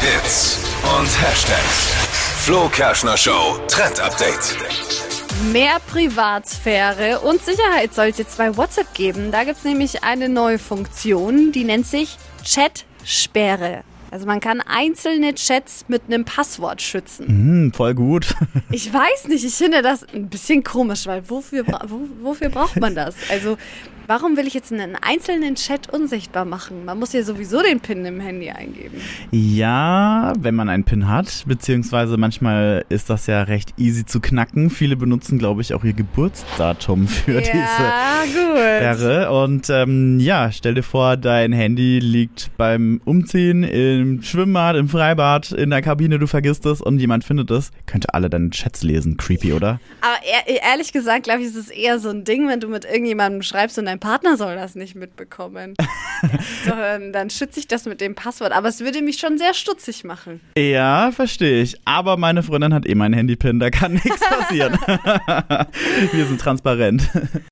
Hits und Hashtags. Flo Kerschner Show Trend Update. Mehr Privatsphäre und Sicherheit soll es jetzt bei WhatsApp geben. Da gibt es nämlich eine neue Funktion, die nennt sich Chat-Sperre. Also man kann einzelne Chats mit einem Passwort schützen. Hm, voll gut. Ich weiß nicht, ich finde das ein bisschen komisch, weil wofür, wo, wofür braucht man das? Also warum will ich jetzt einen einzelnen Chat unsichtbar machen? Man muss ja sowieso den PIN im Handy eingeben. Ja, wenn man einen PIN hat, beziehungsweise manchmal ist das ja recht easy zu knacken. Viele benutzen, glaube ich, auch ihr Geburtsdatum für diese ja, gut. Sperre. Und ähm, ja, stell dir vor, dein Handy liegt beim Umziehen im Schwimmbad, im Freibad, in der Kabine, du vergisst es und jemand findet es. Könnte alle deine Chats lesen. Creepy, oder? Aber ehr- ehrlich gesagt, glaube ich, ist es eher so ein Ding, wenn du mit irgendjemandem schreibst und dein Partner soll das nicht mitbekommen. Doch, ähm, dann schütze ich das mit dem Passwort. Aber es würde mich schon sehr stutzig machen. Ja, verstehe ich. Aber meine Freundin hat eh meinen Handy-Pin, da kann nichts passieren. Wir sind transparent.